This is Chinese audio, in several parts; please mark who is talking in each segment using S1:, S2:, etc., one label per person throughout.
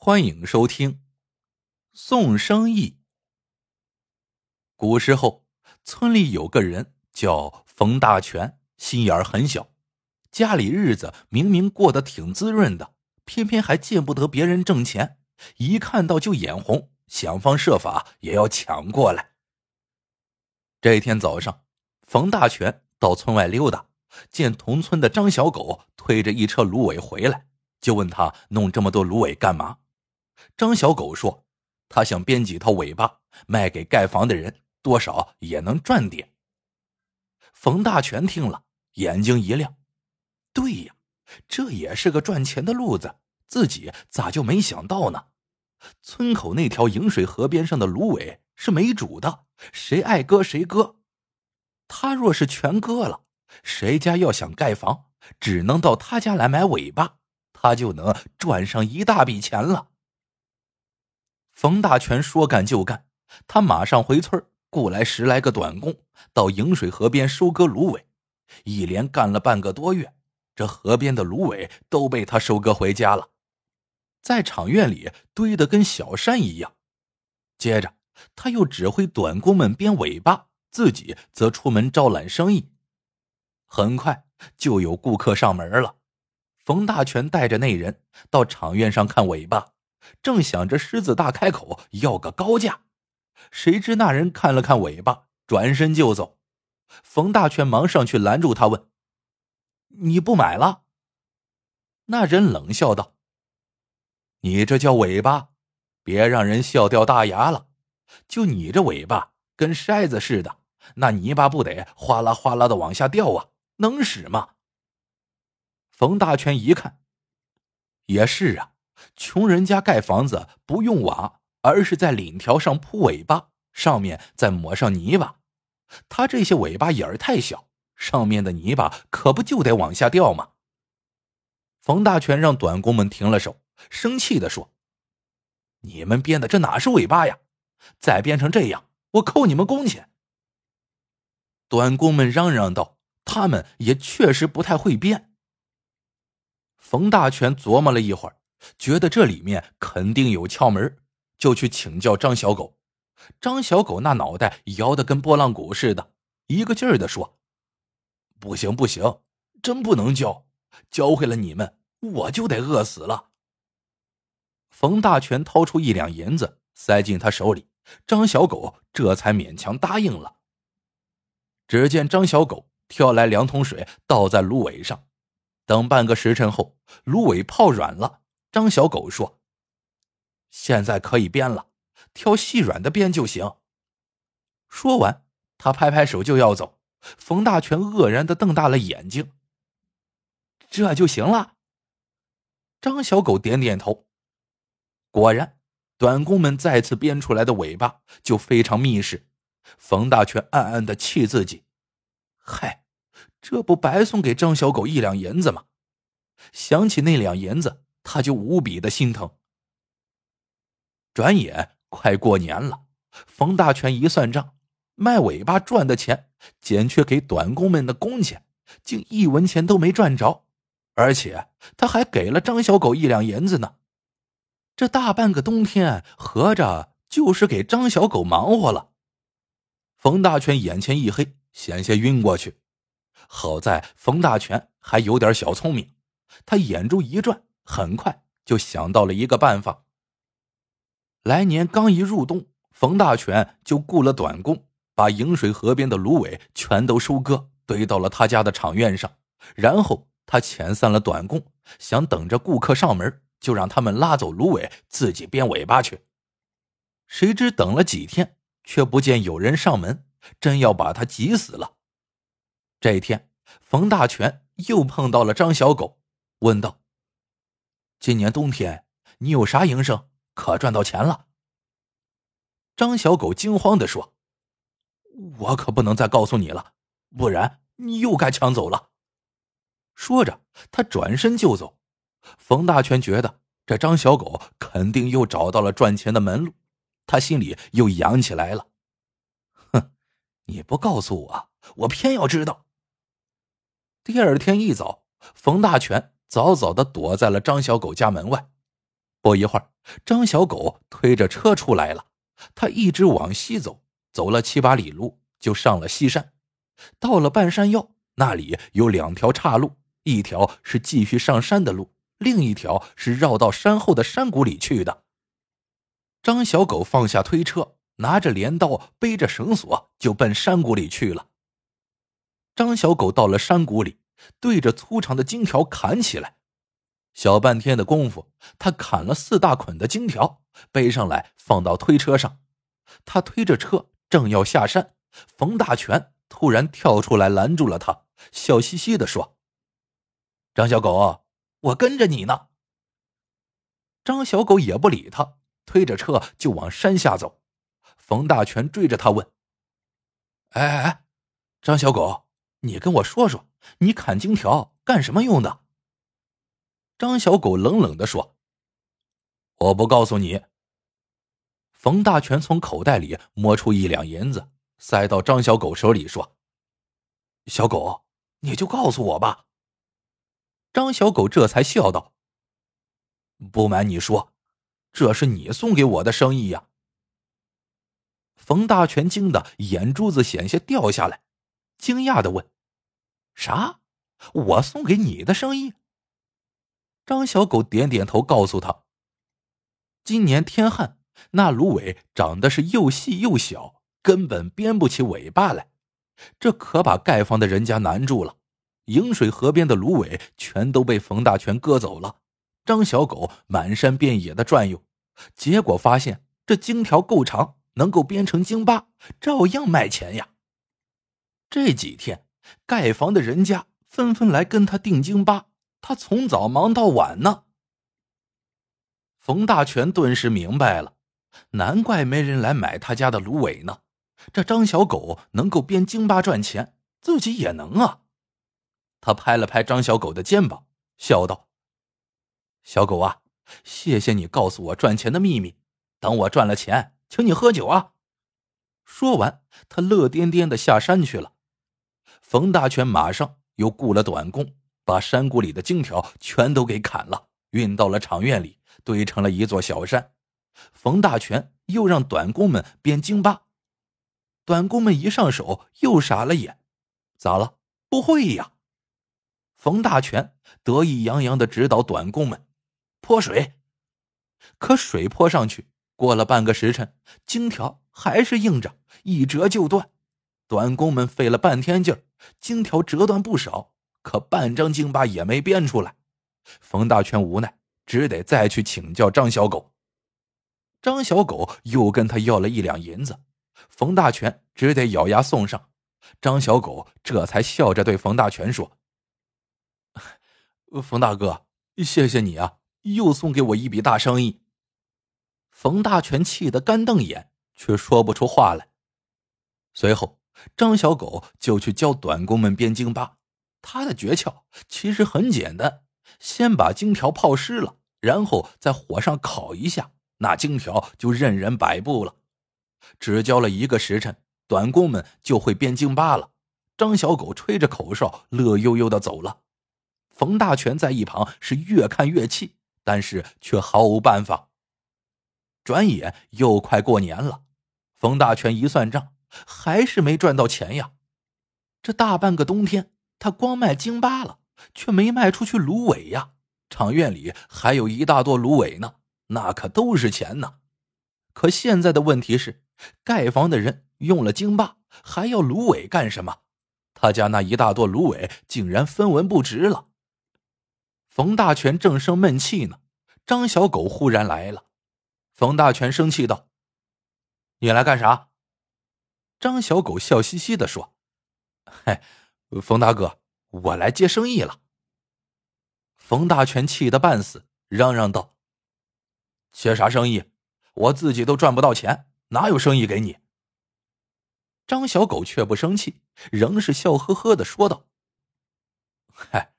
S1: 欢迎收听宋生义。古时候，村里有个人叫冯大全，心眼很小，家里日子明明过得挺滋润的，偏偏还见不得别人挣钱，一看到就眼红，想方设法也要抢过来。这一天早上，冯大全到村外溜达，见同村的张小狗推着一车芦苇回来，就问他弄这么多芦苇干嘛。张小狗说：“他想编几套尾巴卖给盖房的人，多少也能赚点。”冯大全听了，眼睛一亮：“对呀，这也是个赚钱的路子，自己咋就没想到呢？村口那条饮水河边上的芦苇是没主的，谁爱割谁割。他若是全割了，谁家要想盖房，只能到他家来买尾巴，他就能赚上一大笔钱了。”冯大全说干就干，他马上回村雇来十来个短工，到饮水河边收割芦苇。一连干了半个多月，这河边的芦苇都被他收割回家了，在场院里堆得跟小山一样。接着，他又指挥短工们编尾巴，自己则出门招揽生意。很快就有顾客上门了，冯大全带着那人到场院上看尾巴。正想着狮子大开口要个高价，谁知那人看了看尾巴，转身就走。冯大全忙上去拦住他，问：“你不买了？”那人冷笑道：“你这叫尾巴，别让人笑掉大牙了。就你这尾巴跟筛子似的，那泥巴不得哗啦哗啦的往下掉啊？能使吗？”冯大全一看，也是啊。穷人家盖房子不用瓦，而是在檩条上铺尾巴，上面再抹上泥巴。他这些尾巴眼儿太小，上面的泥巴可不就得往下掉吗？冯大全让短工们停了手，生气的说：“你们编的这哪是尾巴呀？再编成这样，我扣你们工钱。”短工们嚷嚷道：“他们也确实不太会编。”冯大全琢磨了一会儿。觉得这里面肯定有窍门，就去请教张小狗。张小狗那脑袋摇得跟拨浪鼓似的，一个劲儿的说：“不行不行，真不能教，教会了你们，我就得饿死了。”冯大全掏出一两银子塞进他手里，张小狗这才勉强答应了。只见张小狗挑来两桶水倒在芦苇上，等半个时辰后，芦苇泡软了。张小狗说：“现在可以编了，挑细软的编就行。”说完，他拍拍手就要走。冯大全愕然的瞪大了眼睛：“这就行了？”张小狗点点头。果然，短工们再次编出来的尾巴就非常密实。冯大全暗暗的气自己：“嗨，这不白送给张小狗一两银子吗？”想起那两银子。他就无比的心疼。转眼快过年了，冯大全一算账，卖尾巴赚的钱减去给短工们的工钱，竟一文钱都没赚着，而且他还给了张小狗一两银子呢。这大半个冬天，合着就是给张小狗忙活了。冯大全眼前一黑，险些晕过去。好在冯大全还有点小聪明，他眼珠一转。很快就想到了一个办法。来年刚一入冬，冯大全就雇了短工，把饮水河边的芦苇全都收割，堆到了他家的场院上。然后他遣散了短工，想等着顾客上门，就让他们拉走芦苇，自己编尾巴去。谁知等了几天，却不见有人上门，真要把他急死了。这一天，冯大全又碰到了张小狗，问道。今年冬天你有啥营生？可赚到钱了？张小狗惊慌的说：“我可不能再告诉你了，不然你又该抢走了。”说着，他转身就走。冯大全觉得这张小狗肯定又找到了赚钱的门路，他心里又痒起来了。哼，你不告诉我，我偏要知道。第二天一早，冯大全。早早的躲在了张小狗家门外。不一会儿，张小狗推着车出来了。他一直往西走，走了七八里路，就上了西山。到了半山腰，那里有两条岔路，一条是继续上山的路，另一条是绕到山后的山谷里去的。张小狗放下推车，拿着镰刀，背着绳索，就奔山谷里去了。张小狗到了山谷里，对着粗长的金条砍起来。小半天的功夫，他砍了四大捆的金条，背上来放到推车上。他推着车正要下山，冯大全突然跳出来拦住了他，笑嘻嘻的说：“张小狗，我跟着你呢。”张小狗也不理他，推着车就往山下走。冯大全追着他问：“哎哎哎，张小狗，你跟我说说，你砍金条干什么用的？”张小狗冷冷的说：“我不告诉你。”冯大全从口袋里摸出一两银子，塞到张小狗手里说：“小狗，你就告诉我吧。”张小狗这才笑道：“不瞒你说，这是你送给我的生意呀。”冯大全惊得眼珠子险些掉下来，惊讶的问：“啥？我送给你的生意？”张小狗点点头，告诉他：“今年天旱，那芦苇长得是又细又小，根本编不起尾巴来，这可把盖房的人家难住了。迎水河边的芦苇全都被冯大全割走了。张小狗满山遍野的转悠，结果发现这荆条够长，能够编成荆巴，照样卖钱呀。这几天，盖房的人家纷纷来跟他订京巴。”他从早忙到晚呢。冯大全顿时明白了，难怪没人来买他家的芦苇呢。这张小狗能够编京巴赚钱，自己也能啊。他拍了拍张小狗的肩膀，笑道：“小狗啊，谢谢你告诉我赚钱的秘密。等我赚了钱，请你喝酒啊。”说完，他乐颠颠的下山去了。冯大全马上又雇了短工。把山谷里的荆条全都给砍了，运到了场院里，堆成了一座小山。冯大全又让短工们编荆巴，短工们一上手又傻了眼，咋了？不会呀！冯大全得意洋洋的指导短工们泼水，可水泼上去，过了半个时辰，荆条还是硬着，一折就断。短工们费了半天劲儿，荆条折断不少。可半张京巴也没编出来，冯大全无奈，只得再去请教张小狗。张小狗又跟他要了一两银子，冯大全只得咬牙送上。张小狗这才笑着对冯大全说：“冯大哥，谢谢你啊，又送给我一笔大生意。”冯大全气得干瞪眼，却说不出话来。随后，张小狗就去教短工们编京巴。他的诀窍其实很简单，先把荆条泡湿了，然后在火上烤一下，那荆条就任人摆布了。只教了一个时辰，短工们就会编荆巴了。张小狗吹着口哨，乐悠悠的走了。冯大全在一旁是越看越气，但是却毫无办法。转眼又快过年了，冯大全一算账，还是没赚到钱呀。这大半个冬天。他光卖京巴了，却没卖出去芦苇呀！场院里还有一大垛芦苇呢，那可都是钱呢。可现在的问题是，盖房的人用了京巴，还要芦苇干什么？他家那一大垛芦苇竟然分文不值了。冯大全正生闷气呢，张小狗忽然来了。冯大全生气道：“你来干啥？”张小狗笑嘻嘻的说：“嗨。”冯大哥，我来接生意了。冯大全气得半死，嚷嚷道：“接啥生意？我自己都赚不到钱，哪有生意给你？”张小狗却不生气，仍是笑呵呵的说道：“嗨，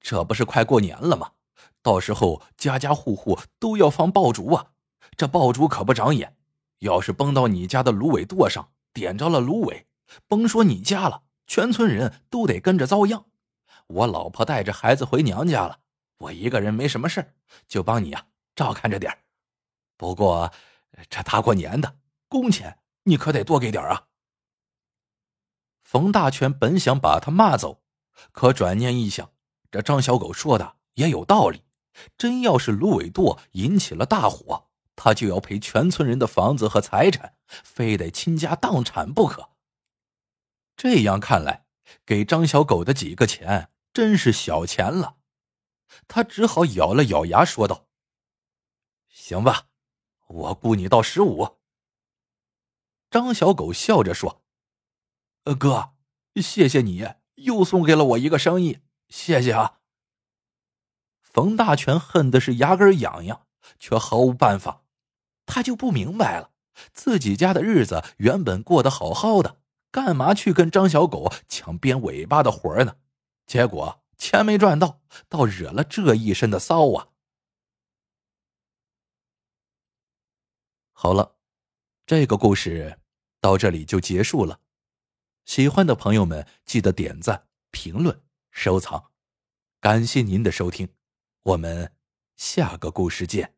S1: 这不是快过年了吗？到时候家家户户都要放爆竹啊！这爆竹可不长眼，要是崩到你家的芦苇垛上，点着了芦苇，甭说你家了。”全村人都得跟着遭殃。我老婆带着孩子回娘家了，我一个人没什么事就帮你啊照看着点不过这大过年的，工钱你可得多给点啊。冯大全本想把他骂走，可转念一想，这张小狗说的也有道理。真要是芦苇垛引起了大火，他就要赔全村人的房子和财产，非得倾家荡产不可。这样看来，给张小狗的几个钱真是小钱了。他只好咬了咬牙，说道：“行吧，我雇你到十五。”张小狗笑着说：“呃，哥，谢谢你，又送给了我一个生意，谢谢啊。”冯大全恨的是牙根痒痒，却毫无办法。他就不明白了，自己家的日子原本过得好好的，干嘛去跟张小狗抢编尾巴的活呢？结果钱没赚到，倒惹了这一身的骚啊！好了，这个故事到这里就结束了。喜欢的朋友们记得点赞、评论、收藏，感谢您的收听。我们下个故事见。